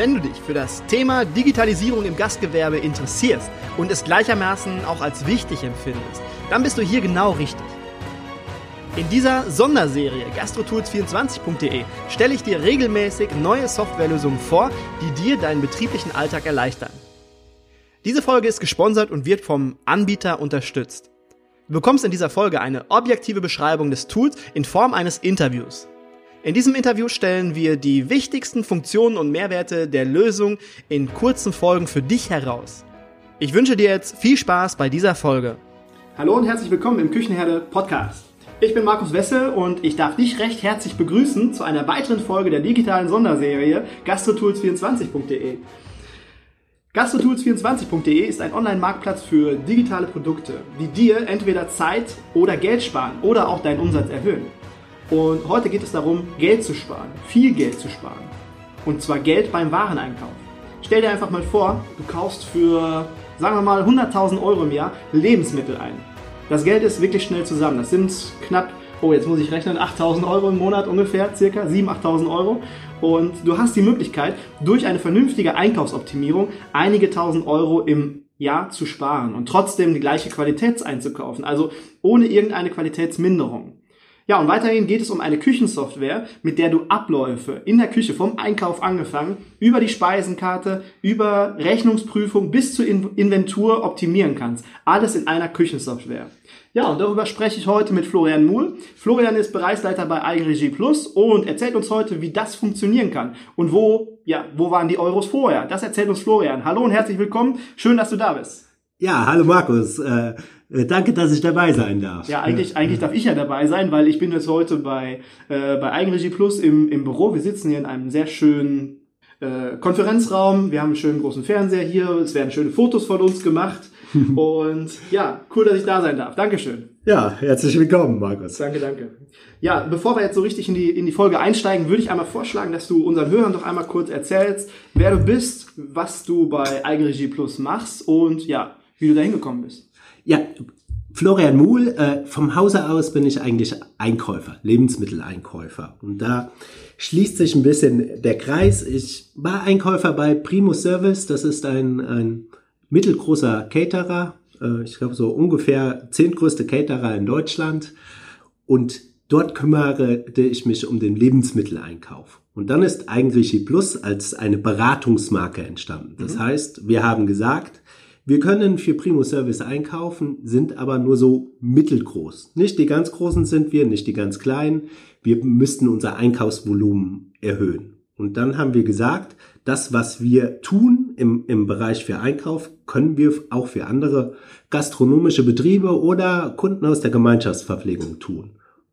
Wenn du dich für das Thema Digitalisierung im Gastgewerbe interessierst und es gleichermaßen auch als wichtig empfindest, dann bist du hier genau richtig. In dieser Sonderserie gastrotools24.de stelle ich dir regelmäßig neue Softwarelösungen vor, die dir deinen betrieblichen Alltag erleichtern. Diese Folge ist gesponsert und wird vom Anbieter unterstützt. Du bekommst in dieser Folge eine objektive Beschreibung des Tools in Form eines Interviews. In diesem Interview stellen wir die wichtigsten Funktionen und Mehrwerte der Lösung in kurzen Folgen für dich heraus. Ich wünsche dir jetzt viel Spaß bei dieser Folge. Hallo und herzlich willkommen im Küchenherde Podcast. Ich bin Markus Wessel und ich darf dich recht herzlich begrüßen zu einer weiteren Folge der digitalen Sonderserie gastrotools24.de. Gastrotools24.de ist ein Online-Marktplatz für digitale Produkte, die dir entweder Zeit oder Geld sparen oder auch deinen Umsatz erhöhen. Und heute geht es darum, Geld zu sparen, viel Geld zu sparen. Und zwar Geld beim Wareneinkauf. Stell dir einfach mal vor, du kaufst für, sagen wir mal, 100.000 Euro im Jahr Lebensmittel ein. Das Geld ist wirklich schnell zusammen. Das sind knapp, oh, jetzt muss ich rechnen, 8.000 Euro im Monat ungefähr, circa 7.000, 8.000 Euro. Und du hast die Möglichkeit, durch eine vernünftige Einkaufsoptimierung einige tausend Euro im Jahr zu sparen und trotzdem die gleiche Qualität einzukaufen. Also ohne irgendeine Qualitätsminderung. Ja, und weiterhin geht es um eine Küchensoftware, mit der du Abläufe in der Küche vom Einkauf angefangen, über die Speisenkarte, über Rechnungsprüfung bis zur Inventur optimieren kannst. Alles in einer Küchensoftware. Ja, und darüber spreche ich heute mit Florian Muhl. Florian ist Bereichsleiter bei Eigenregie Plus und erzählt uns heute, wie das funktionieren kann und wo, ja, wo waren die Euros vorher? Das erzählt uns Florian. Hallo und herzlich willkommen. Schön, dass du da bist. Ja, hallo Markus. Äh, danke, dass ich dabei sein darf. Ja, eigentlich, eigentlich darf ich ja dabei sein, weil ich bin jetzt heute bei, äh, bei Eigenregie Plus im, im Büro. Wir sitzen hier in einem sehr schönen äh, Konferenzraum. Wir haben einen schönen großen Fernseher hier. Es werden schöne Fotos von uns gemacht. Und ja, cool, dass ich da sein darf. Dankeschön. Ja, herzlich willkommen, Markus. Danke, danke. Ja, bevor wir jetzt so richtig in die, in die Folge einsteigen, würde ich einmal vorschlagen, dass du unseren Hörern doch einmal kurz erzählst, wer du bist, was du bei Eigenregie Plus machst und ja, wie du da hingekommen bist. Ja, Florian Muhl, äh, vom Hause aus bin ich eigentlich Einkäufer, Lebensmitteleinkäufer. Und da schließt sich ein bisschen der Kreis. Ich war Einkäufer bei Primus Service, das ist ein, ein mittelgroßer Caterer, äh, ich glaube so ungefähr zehntgrößte Caterer in Deutschland. Und dort kümmerte ich mich um den Lebensmitteleinkauf. Und dann ist Eigenregie Plus als eine Beratungsmarke entstanden. Das mhm. heißt, wir haben gesagt, wir können für Primo Service einkaufen, sind aber nur so mittelgroß. Nicht die ganz großen sind wir, nicht die ganz kleinen. Wir müssten unser Einkaufsvolumen erhöhen. Und dann haben wir gesagt, das, was wir tun im, im Bereich für Einkauf, können wir auch für andere gastronomische Betriebe oder Kunden aus der Gemeinschaftsverpflegung tun.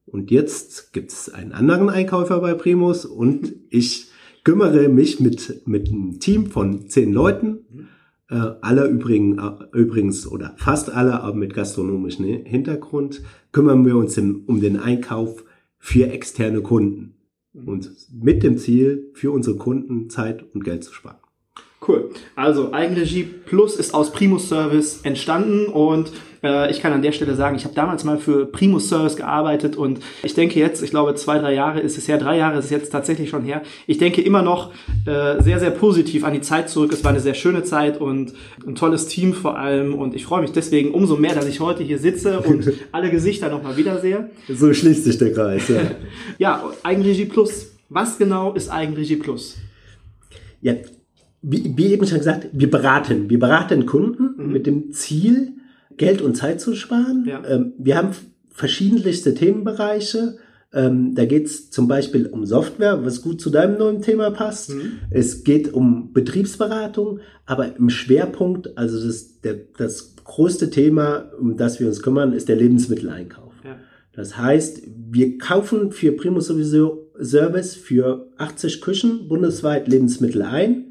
Und jetzt gibt es einen anderen Einkäufer bei Primus und ich kümmere mich mit, mit einem Team von zehn Leuten äh, alle übrigen, äh, übrigens oder fast alle aber mit gastronomischem Hintergrund, kümmern wir uns um den Einkauf für externe Kunden. Mhm. Und mit dem Ziel, für unsere Kunden Zeit und Geld zu sparen. Cool. Also Eigenregie Plus ist aus Primus Service entstanden und äh, ich kann an der Stelle sagen, ich habe damals mal für Primus Service gearbeitet und ich denke jetzt, ich glaube zwei, drei Jahre ist es her, drei Jahre ist es jetzt tatsächlich schon her. Ich denke immer noch äh, sehr, sehr positiv an die Zeit zurück. Es war eine sehr schöne Zeit und ein tolles Team vor allem und ich freue mich deswegen umso mehr, dass ich heute hier sitze und alle Gesichter nochmal wiedersehe. So schließt sich der Kreis. Ja, ja Eigenregie Plus. Was genau ist Eigenregie Plus? Ja, wie, wie eben schon gesagt, wir beraten. Wir beraten Kunden mhm. mit dem Ziel, Geld und Zeit zu sparen. Ja. Ähm, wir haben verschiedenste Themenbereiche. Ähm, da geht es zum Beispiel um Software, was gut zu deinem neuen Thema passt. Mhm. Es geht um Betriebsberatung, aber im Schwerpunkt, also das, der, das größte Thema, um das wir uns kümmern, ist der Lebensmitteleinkauf. Ja. Das heißt, wir kaufen für Primus sowieso Service für 80 Küchen bundesweit Lebensmittel ein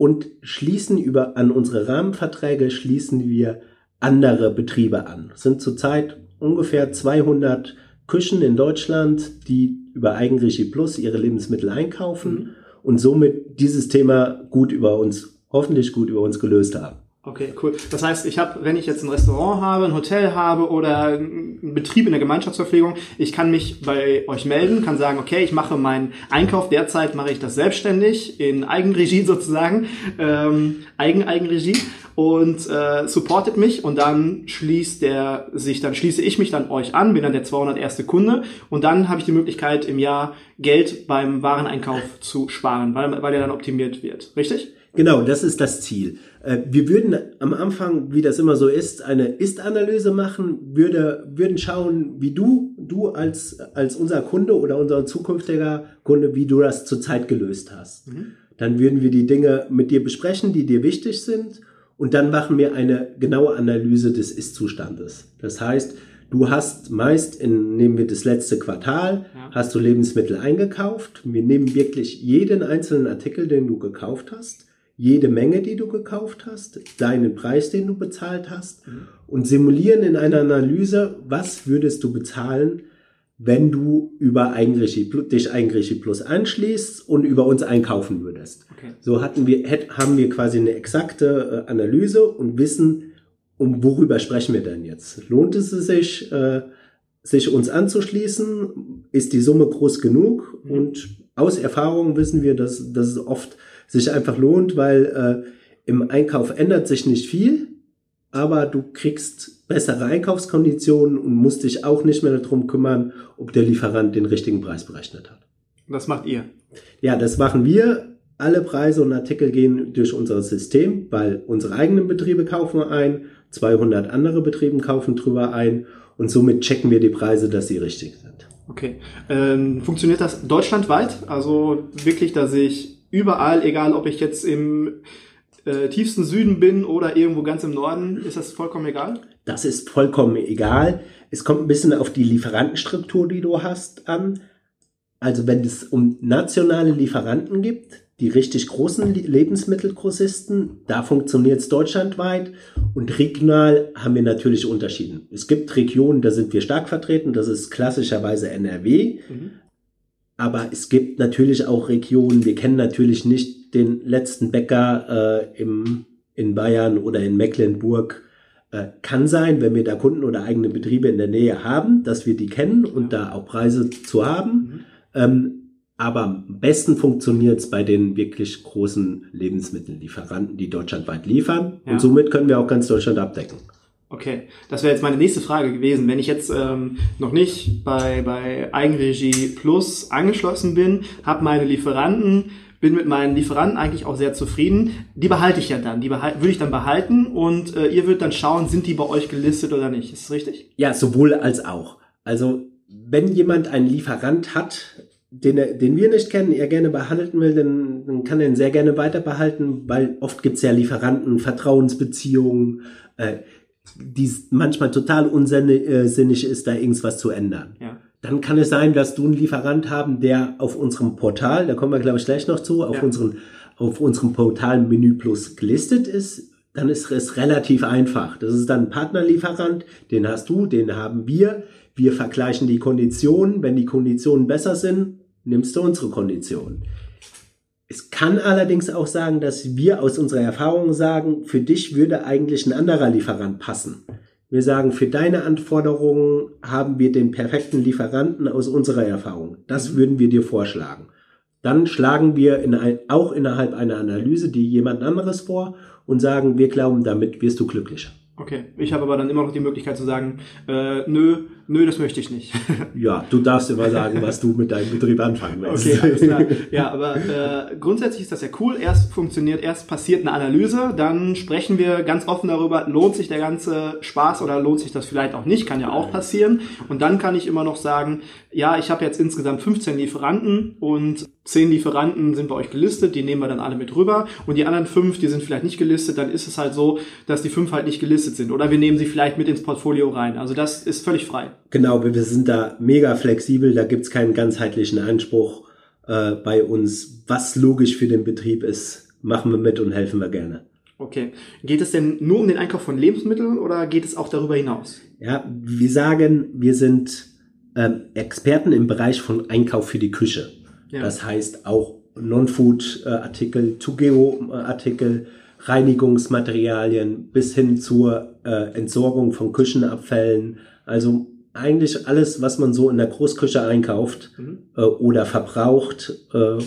und schließen über an unsere Rahmenverträge schließen wir andere Betriebe an. Es sind zurzeit ungefähr 200 Küchen in Deutschland, die über Eigenregie Plus ihre Lebensmittel einkaufen mhm. und somit dieses Thema gut über uns, hoffentlich gut über uns gelöst haben. Okay, cool. Das heißt, ich habe, wenn ich jetzt ein Restaurant habe, ein Hotel habe oder einen Betrieb in der Gemeinschaftsverpflegung, ich kann mich bei euch melden, kann sagen, okay, ich mache meinen Einkauf, derzeit mache ich das selbstständig, in Eigenregie sozusagen, ähm, Eigen-Eigenregie und äh, supportet mich und dann schließt der sich, dann schließe ich mich dann euch an, bin dann der 201. Kunde und dann habe ich die Möglichkeit im Jahr Geld beim Wareneinkauf zu sparen, weil, weil er dann optimiert wird. Richtig? Genau, das ist das Ziel. Äh, wir würden am Anfang, wie das immer so ist, eine Ist-Analyse machen, würde, würden schauen, wie du, du als, als unser Kunde oder unser zukünftiger Kunde, wie du das zurzeit gelöst hast. Mhm. Dann würden wir die Dinge mit dir besprechen, die dir wichtig sind. Und dann machen wir eine genaue Analyse des Ist-Zustandes. Das heißt, du hast meist, in, nehmen wir das letzte Quartal, ja. hast du Lebensmittel eingekauft. Wir nehmen wirklich jeden einzelnen Artikel, den du gekauft hast jede Menge, die du gekauft hast, deinen Preis, den du bezahlt hast mhm. und simulieren in einer Analyse, was würdest du bezahlen, wenn du über Eigenregie, dich Eigenregie Plus anschließt und über uns einkaufen würdest. Okay. So hatten wir, haben wir quasi eine exakte äh, Analyse und wissen, um worüber sprechen wir denn jetzt? Lohnt es sich, äh, sich uns anzuschließen? Ist die Summe groß genug? Mhm. Und aus Erfahrung wissen wir, dass, dass es oft sich einfach lohnt, weil äh, im Einkauf ändert sich nicht viel, aber du kriegst bessere Einkaufskonditionen und musst dich auch nicht mehr darum kümmern, ob der Lieferant den richtigen Preis berechnet hat. Das macht ihr? Ja, das machen wir. Alle Preise und Artikel gehen durch unser System, weil unsere eigenen Betriebe kaufen ein, 200 andere Betriebe kaufen drüber ein und somit checken wir die Preise, dass sie richtig sind. Okay. Ähm, funktioniert das deutschlandweit? Also wirklich, dass ich überall, egal ob ich jetzt im äh, tiefsten Süden bin oder irgendwo ganz im Norden, ist das vollkommen egal? Das ist vollkommen egal. Es kommt ein bisschen auf die Lieferantenstruktur, die du hast, an. Also wenn es um nationale Lieferanten gibt, die richtig großen Lebensmittelgrossisten, da funktioniert es deutschlandweit und regional haben wir natürlich Unterschieden. Es gibt Regionen, da sind wir stark vertreten, das ist klassischerweise NRW, mhm. Aber es gibt natürlich auch Regionen, wir kennen natürlich nicht den letzten Bäcker äh, im, in Bayern oder in Mecklenburg. Äh, kann sein, wenn wir da Kunden oder eigene Betriebe in der Nähe haben, dass wir die kennen und da auch Preise zu haben. Mhm. Ähm, aber am besten funktioniert es bei den wirklich großen Lebensmittellieferanten, die deutschlandweit liefern. Ja. Und somit können wir auch ganz Deutschland abdecken. Okay, das wäre jetzt meine nächste Frage gewesen. Wenn ich jetzt ähm, noch nicht bei, bei Eigenregie Plus angeschlossen bin, habe meine Lieferanten, bin mit meinen Lieferanten eigentlich auch sehr zufrieden, die behalte ich ja dann. Die behalte, würde ich dann behalten und äh, ihr würdet dann schauen, sind die bei euch gelistet oder nicht. Ist das richtig? Ja, sowohl als auch. Also wenn jemand einen Lieferant hat, den, er, den wir nicht kennen, er gerne behalten will, dann, dann kann er ihn sehr gerne weiter behalten, weil oft gibt es ja Lieferanten, Vertrauensbeziehungen, äh, die manchmal total unsinnig ist, da irgendwas zu ändern. Ja. Dann kann es sein, dass du einen Lieferant haben, der auf unserem Portal, da kommen wir glaube ich gleich noch zu, auf, ja. unseren, auf unserem Portal Menü Plus gelistet ist. Dann ist es relativ einfach. Das ist dann ein Partnerlieferant, den hast du, den haben wir. Wir vergleichen die Konditionen. Wenn die Konditionen besser sind, nimmst du unsere Konditionen. Es kann allerdings auch sagen, dass wir aus unserer Erfahrung sagen, für dich würde eigentlich ein anderer Lieferant passen. Wir sagen, für deine Anforderungen haben wir den perfekten Lieferanten aus unserer Erfahrung. Das mhm. würden wir dir vorschlagen. Dann schlagen wir in ein, auch innerhalb einer Analyse die jemand anderes vor und sagen, wir glauben, damit wirst du glücklicher. Okay, ich habe aber dann immer noch die Möglichkeit zu sagen, äh, nö, nö, das möchte ich nicht. ja, du darfst immer sagen, was du mit deinem Betrieb anfangen willst. Okay, alles klar. Ja, aber äh, grundsätzlich ist das ja cool. Erst funktioniert, erst passiert eine Analyse, dann sprechen wir ganz offen darüber, lohnt sich der ganze Spaß oder lohnt sich das vielleicht auch nicht, kann ja auch passieren. Und dann kann ich immer noch sagen, ja, ich habe jetzt insgesamt 15 Lieferanten und 10 Lieferanten sind bei euch gelistet, die nehmen wir dann alle mit rüber und die anderen fünf, die sind vielleicht nicht gelistet, dann ist es halt so, dass die fünf halt nicht gelistet sind oder wir nehmen sie vielleicht mit ins Portfolio rein. Also das ist völlig frei. Genau, wir sind da mega flexibel, da gibt's keinen ganzheitlichen Anspruch äh, bei uns. Was logisch für den Betrieb ist, machen wir mit und helfen wir gerne. Okay. Geht es denn nur um den Einkauf von Lebensmitteln oder geht es auch darüber hinaus? Ja, wir sagen, wir sind ähm, Experten im Bereich von Einkauf für die Küche. Ja. Das heißt auch Non-Food-Artikel, To-Go-Artikel, Reinigungsmaterialien bis hin zur äh, Entsorgung von Küchenabfällen. Also eigentlich alles, was man so in der Großküche einkauft mhm. äh, oder verbraucht, äh,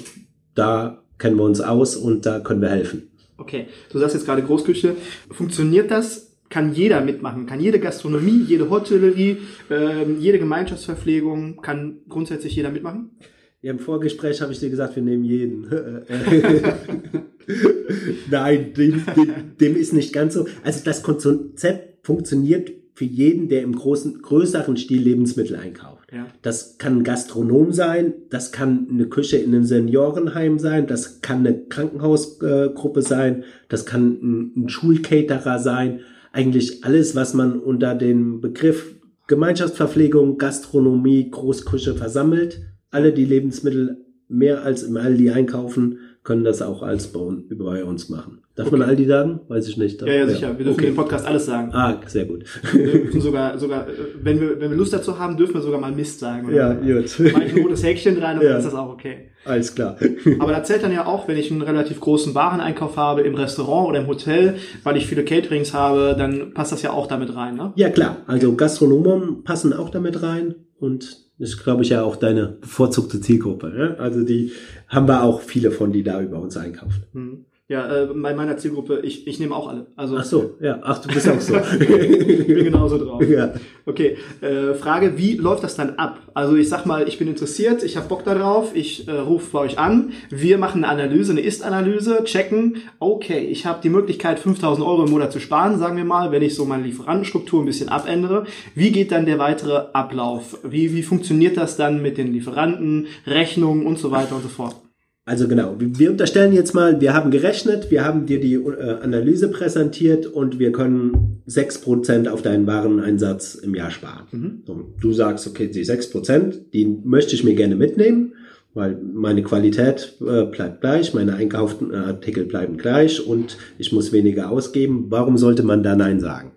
da kennen wir uns aus und da können wir helfen. Okay, du sagst jetzt gerade Großküche. Funktioniert das? Kann jeder mitmachen? Kann jede Gastronomie, jede Hotellerie, äh, jede Gemeinschaftsverpflegung, kann grundsätzlich jeder mitmachen? Ja, im Vorgespräch habe ich dir gesagt, wir nehmen jeden. Nein, dem, dem, dem, ist nicht ganz so. Also das Konzept funktioniert für jeden, der im großen, größeren Stil Lebensmittel einkauft. Ja. Das kann ein Gastronom sein, das kann eine Küche in einem Seniorenheim sein, das kann eine Krankenhausgruppe sein, das kann ein, ein Schulcaterer sein. Eigentlich alles, was man unter dem Begriff Gemeinschaftsverpflegung, Gastronomie, Großküche versammelt alle, die Lebensmittel mehr als im Aldi einkaufen, können das auch als bei uns machen. Darf okay. man Aldi sagen? Weiß ich nicht. Ja, ja, sicher. Wir dürfen okay. im Podcast alles sagen. Ah, sehr gut. Wir dürfen sogar, sogar, äh, wenn wir, wenn wir Lust dazu haben, dürfen wir sogar mal Mist sagen. Oder ja, gut. Mal ein rotes Häkchen rein und ja. dann ist das auch okay. Alles klar. Aber da zählt dann ja auch, wenn ich einen relativ großen Wareneinkauf habe im Restaurant oder im Hotel, weil ich viele Caterings habe, dann passt das ja auch damit rein, ne? Ja, klar. Also Gastronomen passen auch damit rein und ist, glaube ich, ja auch deine bevorzugte Zielgruppe. Ne? Also die haben wir auch viele von, die da über uns einkaufen. Mhm. Ja, äh, bei meiner Zielgruppe, ich, ich nehme auch alle. Also, ach so, ja, ach, du bist auch so. ich bin genauso drauf. Ja. Okay, äh, Frage, wie läuft das dann ab? Also ich sag mal, ich bin interessiert, ich habe Bock darauf, ich äh, rufe bei euch an, wir machen eine Analyse, eine Ist-Analyse, checken, okay, ich habe die Möglichkeit, 5000 Euro im Monat zu sparen, sagen wir mal, wenn ich so meine Lieferantenstruktur ein bisschen abändere. Wie geht dann der weitere Ablauf? Wie, wie funktioniert das dann mit den Lieferanten, Rechnungen und so weiter und so fort? Also genau, wir unterstellen jetzt mal, wir haben gerechnet, wir haben dir die äh, Analyse präsentiert und wir können sechs Prozent auf deinen Wareneinsatz im Jahr sparen. Mhm. Du sagst, okay, die sechs Prozent, die möchte ich mir gerne mitnehmen, weil meine Qualität äh, bleibt gleich, meine einkauften Artikel bleiben gleich und ich muss weniger ausgeben. Warum sollte man da Nein sagen?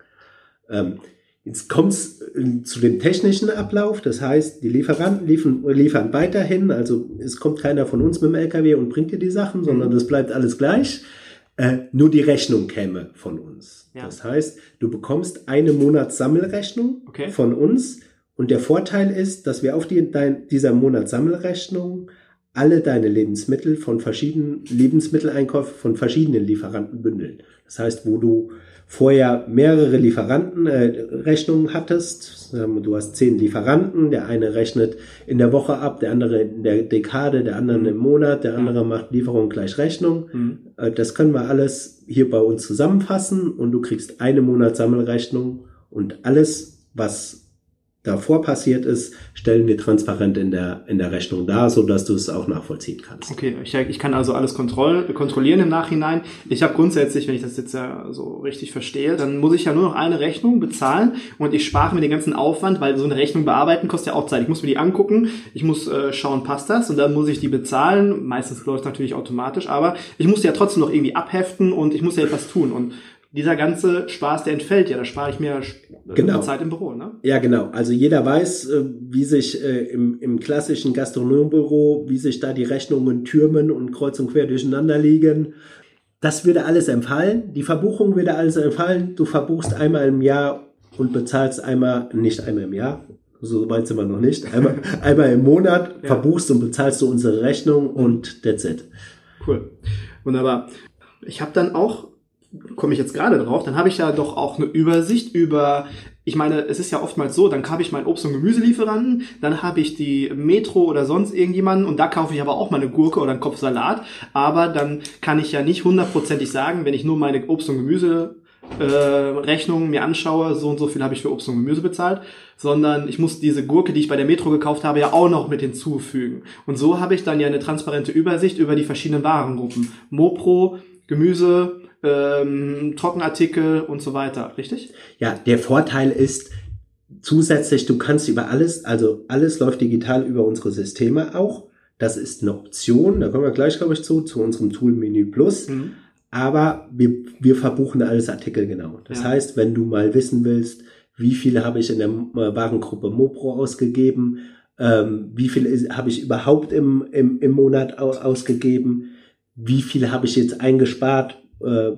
Ähm, Jetzt kommt es äh, zu dem technischen Ablauf, das heißt, die Lieferanten liefern, liefern weiterhin, also es kommt keiner von uns mit dem LKW und bringt dir die Sachen, sondern mhm. das bleibt alles gleich. Äh, nur die Rechnung käme von uns. Ja. Das heißt, du bekommst eine Monatssammelrechnung okay. von uns und der Vorteil ist, dass wir auf die, dein, dieser Monatssammelrechnung alle deine Lebensmittel von verschiedenen Lebensmitteleinkäufen von verschiedenen Lieferanten bündeln. Das heißt, wo du vorher mehrere Lieferantenrechnungen äh, hattest. Ähm, du hast zehn Lieferanten, der eine rechnet in der Woche ab, der andere in der Dekade, der andere im Monat, der andere macht Lieferung gleich Rechnung. Mhm. Äh, das können wir alles hier bei uns zusammenfassen und du kriegst eine Monatssammelrechnung und alles, was davor passiert ist, stellen wir transparent in der, in der Rechnung dar, so dass du es auch nachvollziehen kannst. Okay, ich, ich kann also alles kontroll, kontrollieren im Nachhinein. Ich habe grundsätzlich, wenn ich das jetzt ja so richtig verstehe, dann muss ich ja nur noch eine Rechnung bezahlen und ich spare mir den ganzen Aufwand, weil so eine Rechnung bearbeiten kostet ja auch Zeit. Ich muss mir die angucken, ich muss äh, schauen, passt das und dann muss ich die bezahlen. Meistens läuft natürlich automatisch, aber ich muss ja trotzdem noch irgendwie abheften und ich muss ja etwas tun und dieser ganze Spaß, der entfällt ja. Da spare ich mir genau. Zeit im Büro, ne? Ja, genau. Also jeder weiß, äh, wie sich äh, im, im klassischen Gastronombüro, wie sich da die Rechnungen türmen und kreuz und quer durcheinander liegen. Das würde alles empfallen. Die Verbuchung würde alles empfallen. Du verbuchst einmal im Jahr und bezahlst einmal, nicht einmal im Jahr, so weit sind wir noch nicht, einmal, einmal im Monat ja. verbuchst und bezahlst du unsere Rechnung und that's it. Cool. Wunderbar. Ich habe dann auch komme ich jetzt gerade drauf, dann habe ich ja doch auch eine Übersicht über, ich meine, es ist ja oftmals so, dann habe ich meinen Obst- und Gemüselieferanten, dann habe ich die Metro oder sonst irgendjemanden und da kaufe ich aber auch mal eine Gurke oder einen Kopf Salat, aber dann kann ich ja nicht hundertprozentig sagen, wenn ich nur meine Obst- und Gemüse äh, Rechnungen mir anschaue, so und so viel habe ich für Obst und Gemüse bezahlt, sondern ich muss diese Gurke, die ich bei der Metro gekauft habe, ja auch noch mit hinzufügen. Und so habe ich dann ja eine transparente Übersicht über die verschiedenen Warengruppen. Mopro, Gemüse, ähm, Trockenartikel und so weiter, richtig? Ja, der Vorteil ist zusätzlich, du kannst über alles, also alles läuft digital über unsere Systeme auch. Das ist eine Option, da kommen wir gleich, glaube ich, zu, zu unserem Tool Menü Plus. Mhm. aber wir, wir verbuchen alles Artikel genau. Das ja. heißt, wenn du mal wissen willst, wie viele habe ich in der Warengruppe Mopro ausgegeben, ähm, wie viel habe ich überhaupt im, im, im Monat ausgegeben, wie viel habe ich jetzt eingespart äh,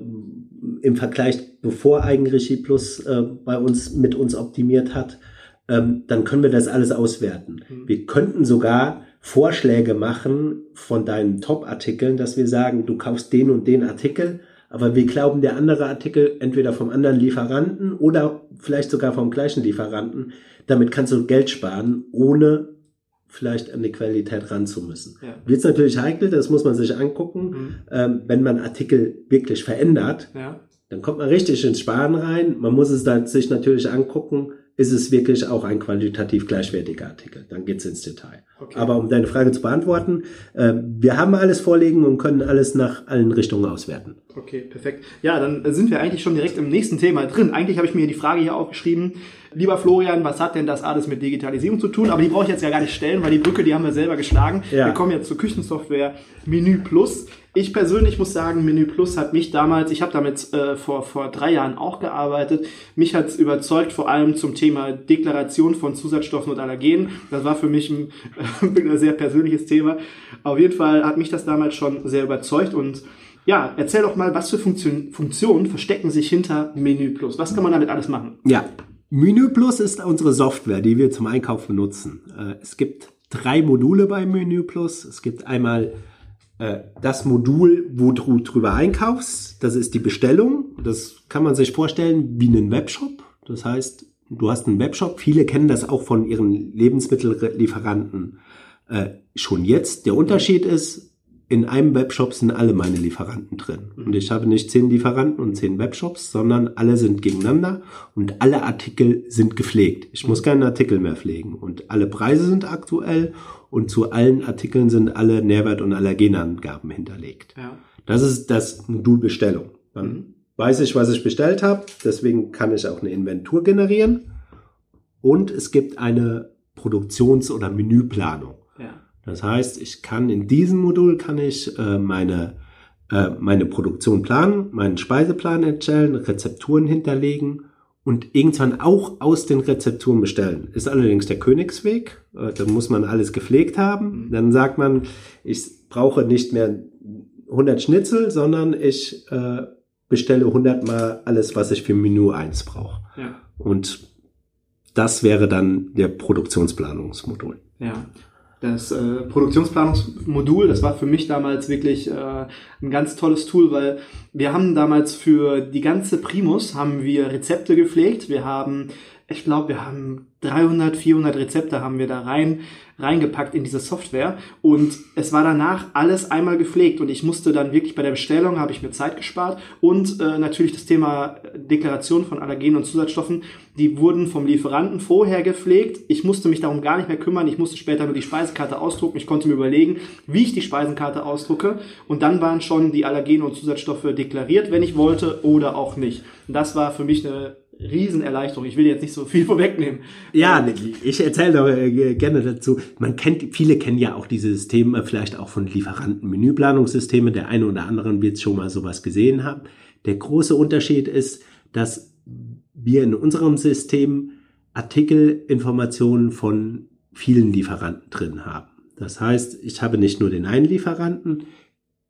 im Vergleich, bevor Eigenregie Plus äh, bei uns mit uns optimiert hat, ähm, dann können wir das alles auswerten. Mhm. Wir könnten sogar Vorschläge machen von deinen Top-Artikeln, dass wir sagen, du kaufst den und den Artikel, aber wir glauben, der andere Artikel entweder vom anderen Lieferanten oder vielleicht sogar vom gleichen Lieferanten. Damit kannst du Geld sparen, ohne vielleicht an die Qualität ran zu müssen. Ja. Wird natürlich heikel, das muss man sich angucken. Mhm. Ähm, wenn man Artikel wirklich verändert, ja. dann kommt man richtig ins Sparen rein. Man muss es dann sich natürlich angucken, ist es wirklich auch ein qualitativ gleichwertiger Artikel. Dann geht's ins Detail. Okay. Aber um deine Frage zu beantworten, äh, wir haben alles vorliegen und können alles nach allen Richtungen auswerten. Okay, perfekt. Ja, dann sind wir eigentlich schon direkt im nächsten Thema drin. Eigentlich habe ich mir die Frage hier aufgeschrieben, lieber Florian, was hat denn das alles mit Digitalisierung zu tun? Aber die brauche ich jetzt ja gar nicht stellen, weil die Brücke, die haben wir selber geschlagen. Ja. Wir kommen jetzt zur Küchensoftware Menü Plus. Ich persönlich muss sagen, Menü Plus hat mich damals, ich habe damit äh, vor, vor drei Jahren auch gearbeitet, mich hat es überzeugt, vor allem zum Thema Deklaration von Zusatzstoffen und Allergenen. Das war für mich ein, ein sehr persönliches Thema. Auf jeden Fall hat mich das damals schon sehr überzeugt und ja, erzähl doch mal, was für Funktion, Funktionen verstecken sich hinter Menü Plus? Was kann man damit alles machen? Ja, Menü Plus ist unsere Software, die wir zum Einkauf benutzen. Äh, es gibt drei Module bei Menü Plus. Es gibt einmal äh, das Modul, wo du drüber einkaufst, das ist die Bestellung. Das kann man sich vorstellen wie einen Webshop. Das heißt, du hast einen Webshop. Viele kennen das auch von ihren Lebensmittellieferanten äh, schon jetzt. Der Unterschied ist, in einem Webshop sind alle meine Lieferanten drin. Und ich habe nicht zehn Lieferanten und zehn Webshops, sondern alle sind gegeneinander und alle Artikel sind gepflegt. Ich muss keinen Artikel mehr pflegen und alle Preise sind aktuell und zu allen Artikeln sind alle Nährwert- und Allergenangaben hinterlegt. Ja. Das ist das Modul Bestellung. Dann mhm. weiß ich, was ich bestellt habe, deswegen kann ich auch eine Inventur generieren und es gibt eine Produktions- oder Menüplanung. Das heißt, ich kann in diesem Modul kann ich äh, meine, äh, meine Produktion planen, meinen Speiseplan erstellen, Rezepturen hinterlegen und irgendwann auch aus den Rezepturen bestellen. Ist allerdings der Königsweg. Äh, da muss man alles gepflegt haben. Mhm. Dann sagt man, ich brauche nicht mehr 100 Schnitzel, sondern ich äh, bestelle 100 mal alles, was ich für Menü 1 brauche. Ja. Und das wäre dann der Produktionsplanungsmodul. Ja das äh, Produktionsplanungsmodul, das war für mich damals wirklich äh, ein ganz tolles Tool, weil wir haben damals für die ganze Primus haben wir Rezepte gepflegt. Wir haben, ich glaube, wir haben 300, 400 Rezepte haben wir da rein reingepackt in diese Software. Und es war danach alles einmal gepflegt. Und ich musste dann wirklich bei der Bestellung habe ich mir Zeit gespart. Und äh, natürlich das Thema Deklaration von Allergenen und Zusatzstoffen, die wurden vom Lieferanten vorher gepflegt. Ich musste mich darum gar nicht mehr kümmern, ich musste später nur die Speisekarte ausdrucken, ich konnte mir überlegen, wie ich die Speisenkarte ausdrucke. Und dann waren schon die Allergene und Zusatzstoffe deklariert, wenn ich wollte oder auch nicht. Und das war für mich eine Riesenerleichterung. Ich will jetzt nicht so viel vorwegnehmen. Ja, ich erzähle doch äh, gerne dazu. Man kennt, viele kennen ja auch diese Systeme, vielleicht auch von Lieferanten, Menüplanungssysteme. Der eine oder andere wird schon mal sowas gesehen haben. Der große Unterschied ist, dass wir in unserem System Artikelinformationen von vielen Lieferanten drin haben. Das heißt, ich habe nicht nur den einen Lieferanten,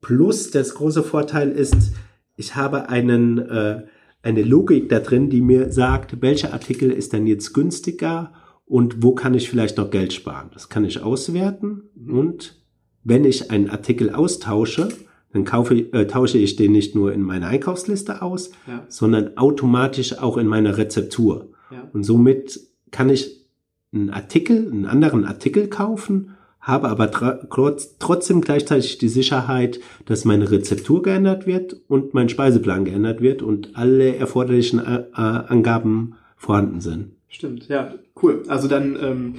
plus das große Vorteil ist, ich habe einen äh, eine Logik da drin, die mir sagt, welcher Artikel ist denn jetzt günstiger und wo kann ich vielleicht noch Geld sparen. Das kann ich auswerten und wenn ich einen Artikel austausche, dann kaufe, äh, tausche ich den nicht nur in meiner Einkaufsliste aus, ja. sondern automatisch auch in meiner Rezeptur. Ja. Und somit kann ich einen Artikel, einen anderen Artikel kaufen habe aber trotzdem gleichzeitig die Sicherheit, dass meine Rezeptur geändert wird und mein Speiseplan geändert wird und alle erforderlichen äh, äh, Angaben vorhanden sind. Stimmt, ja, cool. Also dann ähm,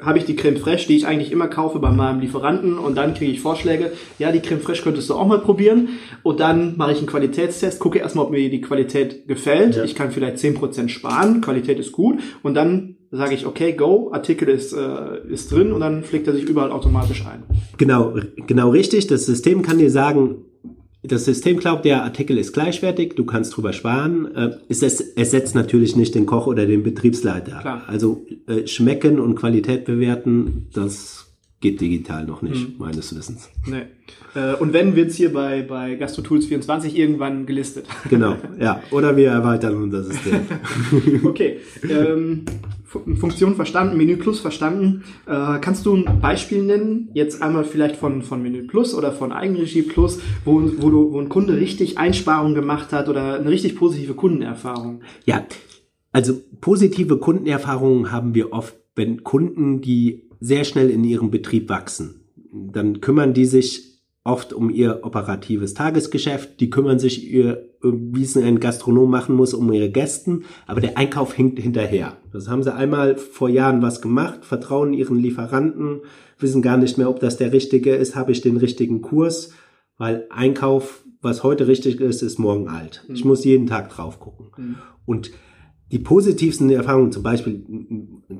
habe ich die Creme Fraiche, die ich eigentlich immer kaufe bei meinem Lieferanten und dann kriege ich Vorschläge, ja, die Creme Fraiche könntest du auch mal probieren und dann mache ich einen Qualitätstest, gucke erstmal, ob mir die Qualität gefällt. Ja. Ich kann vielleicht zehn Prozent sparen, Qualität ist gut und dann sage ich, okay, go, Artikel ist, äh, ist drin und dann pflegt er sich überall automatisch ein. Genau, genau richtig. Das System kann dir sagen, das System glaubt, der Artikel ist gleichwertig, du kannst drüber sparen. Äh, es ersetzt natürlich nicht den Koch oder den Betriebsleiter. Klar. Also äh, schmecken und Qualität bewerten, das geht digital noch nicht, meines Wissens. Nee. Äh, und wenn, wird's hier bei, bei GastroTools24 irgendwann gelistet. Genau, ja. Oder wir erweitern unser System. Okay. Ähm, Fu- Funktion verstanden, Menü Plus verstanden. Äh, kannst du ein Beispiel nennen? Jetzt einmal vielleicht von, von Menü Plus oder von Eigenregie Plus, wo, wo, du, wo ein Kunde richtig Einsparungen gemacht hat oder eine richtig positive Kundenerfahrung. Ja, also positive Kundenerfahrungen haben wir oft, wenn Kunden, die sehr schnell in ihrem Betrieb wachsen, dann kümmern die sich oft um ihr operatives Tagesgeschäft, die kümmern sich, ihr, wie es ein Gastronom machen muss, um ihre Gästen, aber der Einkauf hinkt hinterher. Das haben sie einmal vor Jahren was gemacht, vertrauen ihren Lieferanten, wissen gar nicht mehr, ob das der richtige ist, habe ich den richtigen Kurs, weil Einkauf, was heute richtig ist, ist morgen alt. Ich muss jeden Tag drauf gucken. Und die positivsten Erfahrungen, zum Beispiel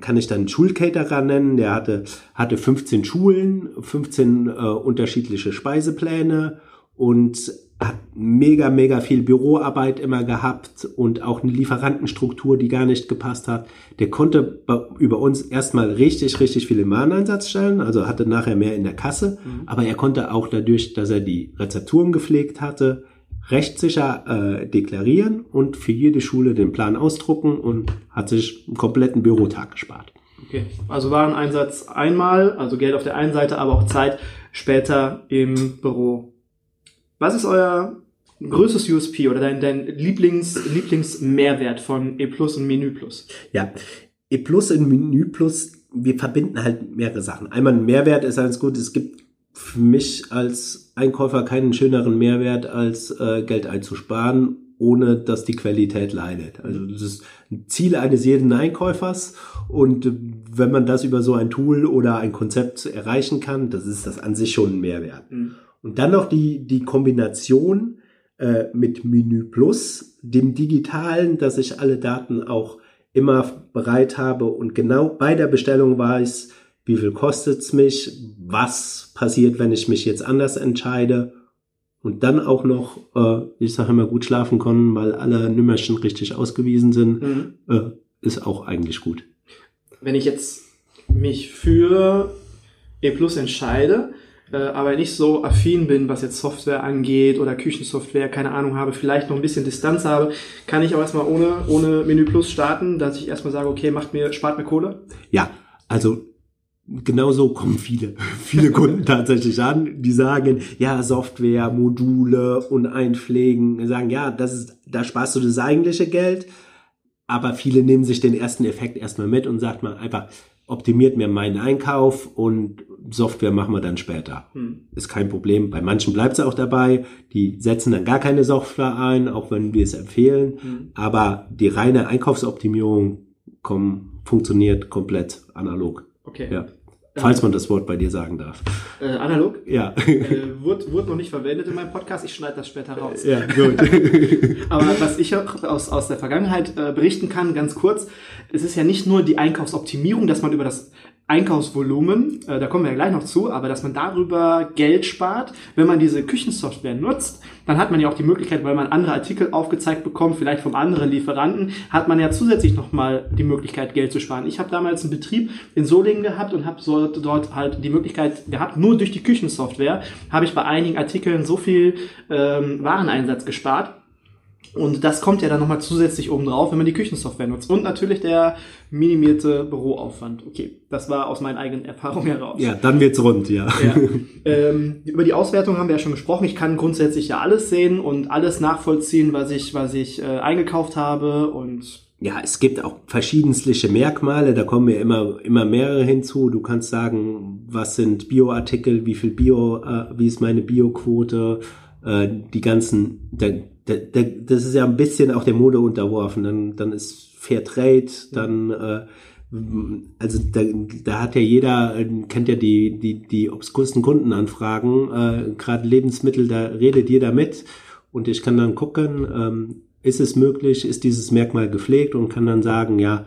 kann ich dann einen Schulcaterer nennen, der hatte, hatte 15 Schulen, 15 äh, unterschiedliche Speisepläne und hat mega, mega viel Büroarbeit immer gehabt und auch eine Lieferantenstruktur, die gar nicht gepasst hat. Der konnte bei- über uns erstmal richtig, richtig viel im Wareneinsatz stellen, also hatte nachher mehr in der Kasse, aber er konnte auch dadurch, dass er die Rezepturen gepflegt hatte, rechtssicher äh, deklarieren und für jede Schule den Plan ausdrucken und hat sich einen kompletten Bürotag gespart. Okay. Also Wareneinsatz einmal, also Geld auf der einen Seite, aber auch Zeit später im Büro. Was ist euer größtes USP oder dein, dein Lieblings, Lieblingsmehrwert von E Plus und Menü Plus? Ja, E Plus und Menü Plus, wir verbinden halt mehrere Sachen. Einmal ein Mehrwert ist ganz gut, es gibt für mich als Einkäufer keinen schöneren Mehrwert, als äh, Geld einzusparen, ohne dass die Qualität leidet. Also das ist ein Ziel eines jeden Einkäufers und wenn man das über so ein Tool oder ein Konzept erreichen kann, das ist das an sich schon ein Mehrwert. Und dann noch die, die Kombination äh, mit Menü Plus, dem digitalen, dass ich alle Daten auch immer bereit habe und genau bei der Bestellung weiß, wie viel kostet's mich, was passiert, wenn ich mich jetzt anders entscheide und dann auch noch, äh, ich sage immer, gut schlafen können, weil alle Nümmerchen richtig ausgewiesen sind, Mhm. äh, ist auch eigentlich gut. Wenn ich jetzt mich für E Plus entscheide, äh, aber nicht so affin bin, was jetzt Software angeht oder Küchensoftware, keine Ahnung habe, vielleicht noch ein bisschen Distanz habe, kann ich auch erstmal ohne, ohne Menü Plus starten, dass ich erstmal sage, okay, macht mir, spart mir Kohle. Ja, also genau so kommen viele, viele Kunden tatsächlich an, die sagen, ja, Software, Module und Einpflegen, sagen, ja, das ist, da sparst du das eigentliche Geld, aber viele nehmen sich den ersten Effekt erstmal mit und sagt mal einfach, optimiert mir meinen Einkauf und Software machen wir dann später. Ist kein Problem. Bei manchen bleibt es auch dabei. Die setzen dann gar keine Software ein, auch wenn wir es empfehlen. Aber die reine Einkaufsoptimierung komm, funktioniert komplett analog. Okay. Ja. Falls man das Wort bei dir sagen darf. Äh, analog? Ja. äh, wurde, wurde noch nicht verwendet in meinem Podcast, ich schneide das später raus. ja, gut. Aber was ich auch aus, aus der Vergangenheit äh, berichten kann, ganz kurz, es ist ja nicht nur die Einkaufsoptimierung, dass man über das Einkaufsvolumen, äh, da kommen wir ja gleich noch zu, aber dass man darüber Geld spart, wenn man diese Küchensoftware nutzt, dann hat man ja auch die Möglichkeit, weil man andere Artikel aufgezeigt bekommt, vielleicht vom anderen Lieferanten, hat man ja zusätzlich nochmal die Möglichkeit, Geld zu sparen. Ich habe damals einen Betrieb in Solingen gehabt und habe so, dort halt die Möglichkeit gehabt, nur durch die Küchensoftware habe ich bei einigen Artikeln so viel ähm, Wareneinsatz gespart. Und das kommt ja dann nochmal zusätzlich oben drauf, wenn man die Küchensoftware nutzt. Und natürlich der minimierte Büroaufwand. Okay, das war aus meinen eigenen Erfahrungen heraus. ja, dann wird's rund, ja. Ja. ähm, über die Auswertung haben wir ja schon gesprochen. Ich kann grundsätzlich ja alles sehen und alles nachvollziehen, was ich, was ich äh, eingekauft habe und Ja, es gibt auch verschiedenstliche Merkmale, da kommen ja immer, immer mehrere hinzu. Du kannst sagen, was sind Bioartikel, wie viel Bio, äh, wie ist meine Bioquote, äh, die ganzen, da, da, da, das ist ja ein bisschen auch der Mode unterworfen. Dann, dann ist Fair Trade, dann, äh, also da, da hat ja jeder, äh, kennt ja die, die, die obskursten Kundenanfragen, äh, gerade Lebensmittel, da redet jeder mit und ich kann dann gucken, ähm, ist es möglich, ist dieses Merkmal gepflegt und kann dann sagen, ja,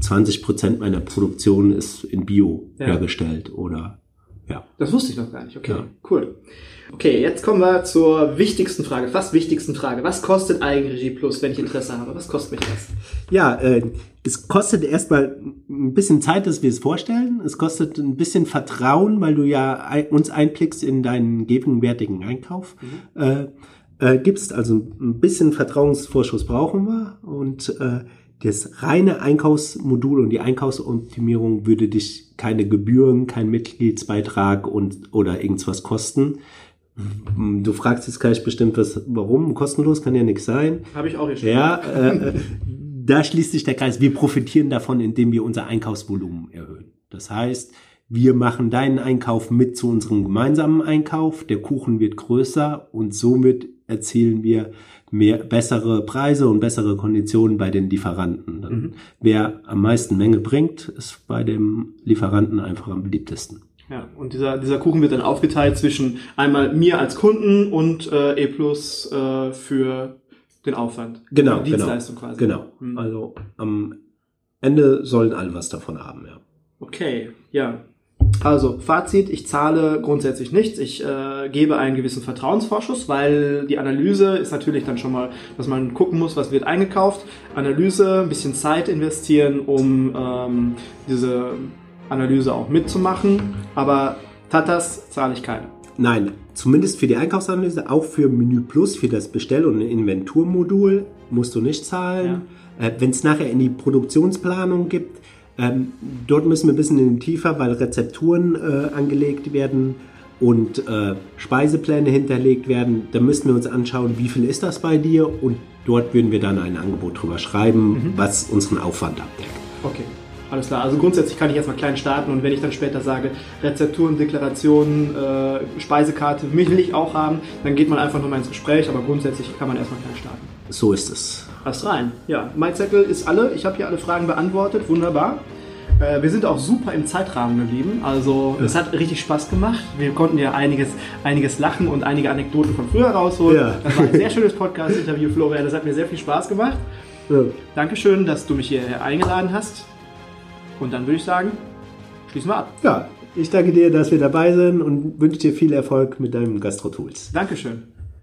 20 Prozent meiner Produktion ist in Bio Ja. hergestellt oder Ja. Das wusste ich noch gar nicht. Okay, Ja. cool. Okay, jetzt kommen wir zur wichtigsten Frage, fast wichtigsten Frage. Was kostet Eigenregie Plus, wenn ich Interesse habe? Was kostet mich das? Ja, äh, es kostet erstmal ein bisschen Zeit, dass wir es vorstellen. Es kostet ein bisschen Vertrauen, weil du ja ein, uns einblickst in deinen gegenwärtigen Einkauf. Äh, äh, gibst also ein bisschen Vertrauensvorschuss brauchen wir und äh, das reine Einkaufsmodul und die Einkaufsoptimierung würde dich keine Gebühren, kein Mitgliedsbeitrag und oder irgendwas kosten. Du fragst jetzt gleich bestimmt, was, warum? Kostenlos kann ja nichts sein. Habe ich auch hier schon. Ja, äh, da schließt sich der Kreis. Wir profitieren davon, indem wir unser Einkaufsvolumen erhöhen. Das heißt, wir machen deinen Einkauf mit zu unserem gemeinsamen Einkauf. Der Kuchen wird größer und somit erzielen wir mehr, bessere Preise und bessere Konditionen bei den Lieferanten. Dann, Wer am meisten Menge bringt, ist bei dem Lieferanten einfach am beliebtesten. Ja, und dieser, dieser Kuchen wird dann aufgeteilt zwischen einmal mir als Kunden und äh, E Plus äh, für den Aufwand. Genau, Die Dienstleistung genau, quasi. Genau. Hm. Also am Ende sollen alle was davon haben, ja. Okay, ja. Also, Fazit, ich zahle grundsätzlich nichts. Ich äh, gebe einen gewissen Vertrauensvorschuss, weil die Analyse ist natürlich dann schon mal, dass man gucken muss, was wird eingekauft. Analyse, ein bisschen Zeit investieren, um ähm, diese Analyse auch mitzumachen. Aber Tatas zahle ich keine. Nein, zumindest für die Einkaufsanalyse, auch für Menü Plus, für das Bestell- und Inventurmodul musst du nicht zahlen. Äh, Wenn es nachher in die Produktionsplanung gibt, ähm, dort müssen wir ein bisschen in die tiefer, weil Rezepturen äh, angelegt werden und äh, Speisepläne hinterlegt werden. Da müssen wir uns anschauen, wie viel ist das bei dir und dort würden wir dann ein Angebot drüber schreiben, was unseren Aufwand abdeckt. Okay, alles klar. Also grundsätzlich kann ich erstmal klein starten und wenn ich dann später sage, Rezepturen, Deklarationen, äh, Speisekarte, mich will ich auch haben, dann geht man einfach nochmal ins Gespräch, aber grundsätzlich kann man erstmal klein starten. So ist es. Passt rein. Ja, mein Zettel ist alle. Ich habe hier alle Fragen beantwortet. Wunderbar. Äh, wir sind auch super im Zeitrahmen geblieben. Also es hat richtig Spaß gemacht. Wir konnten ja einiges, einiges lachen und einige Anekdoten von früher rausholen. Ja. Das war ein sehr schönes Podcast-Interview, Florian. Das hat mir sehr viel Spaß gemacht. Ja. Dankeschön, dass du mich hierher eingeladen hast. Und dann würde ich sagen, schließen wir ab. Ja, ich danke dir, dass wir dabei sind und wünsche dir viel Erfolg mit deinem Gastro-Tools. Dankeschön.